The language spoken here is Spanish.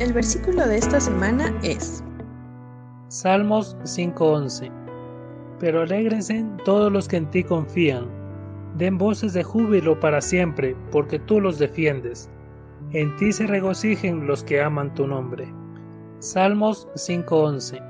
El versículo de esta semana es Salmos 5:11 Pero alégrense todos los que en ti confían, den voces de júbilo para siempre, porque tú los defiendes. En ti se regocijen los que aman tu nombre. Salmos 5:11